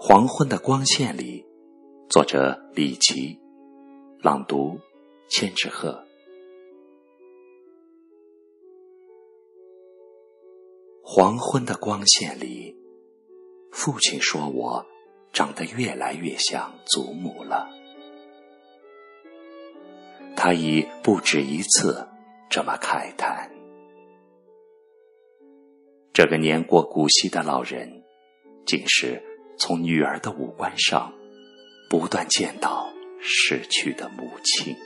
黄昏的光线里，作者李琦，朗读千纸鹤。黄昏的光线里，父亲说我长得越来越像祖母了。他已不止一次这么慨叹。这个年过古稀的老人，竟是从女儿的五官上不断见到逝去的母亲，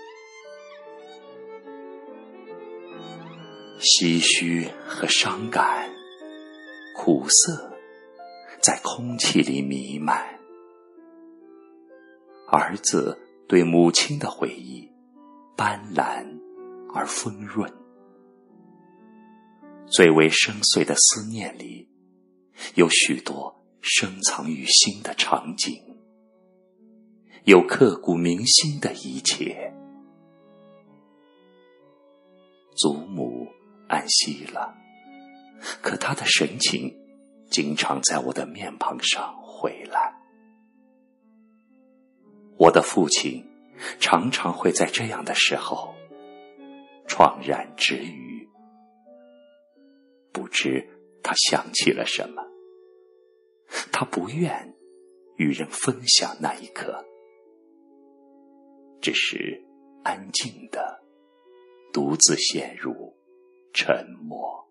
唏嘘和伤感、苦涩在空气里弥漫。儿子对母亲的回忆，斑斓而丰润。最为深邃的思念里，有许多深藏于心的场景，有刻骨铭心的一切。祖母安息了，可她的神情经常在我的面庞上回来。我的父亲常常会在这样的时候怆然止语。不知他想起了什么，他不愿与人分享那一刻，只是安静的独自陷入沉默。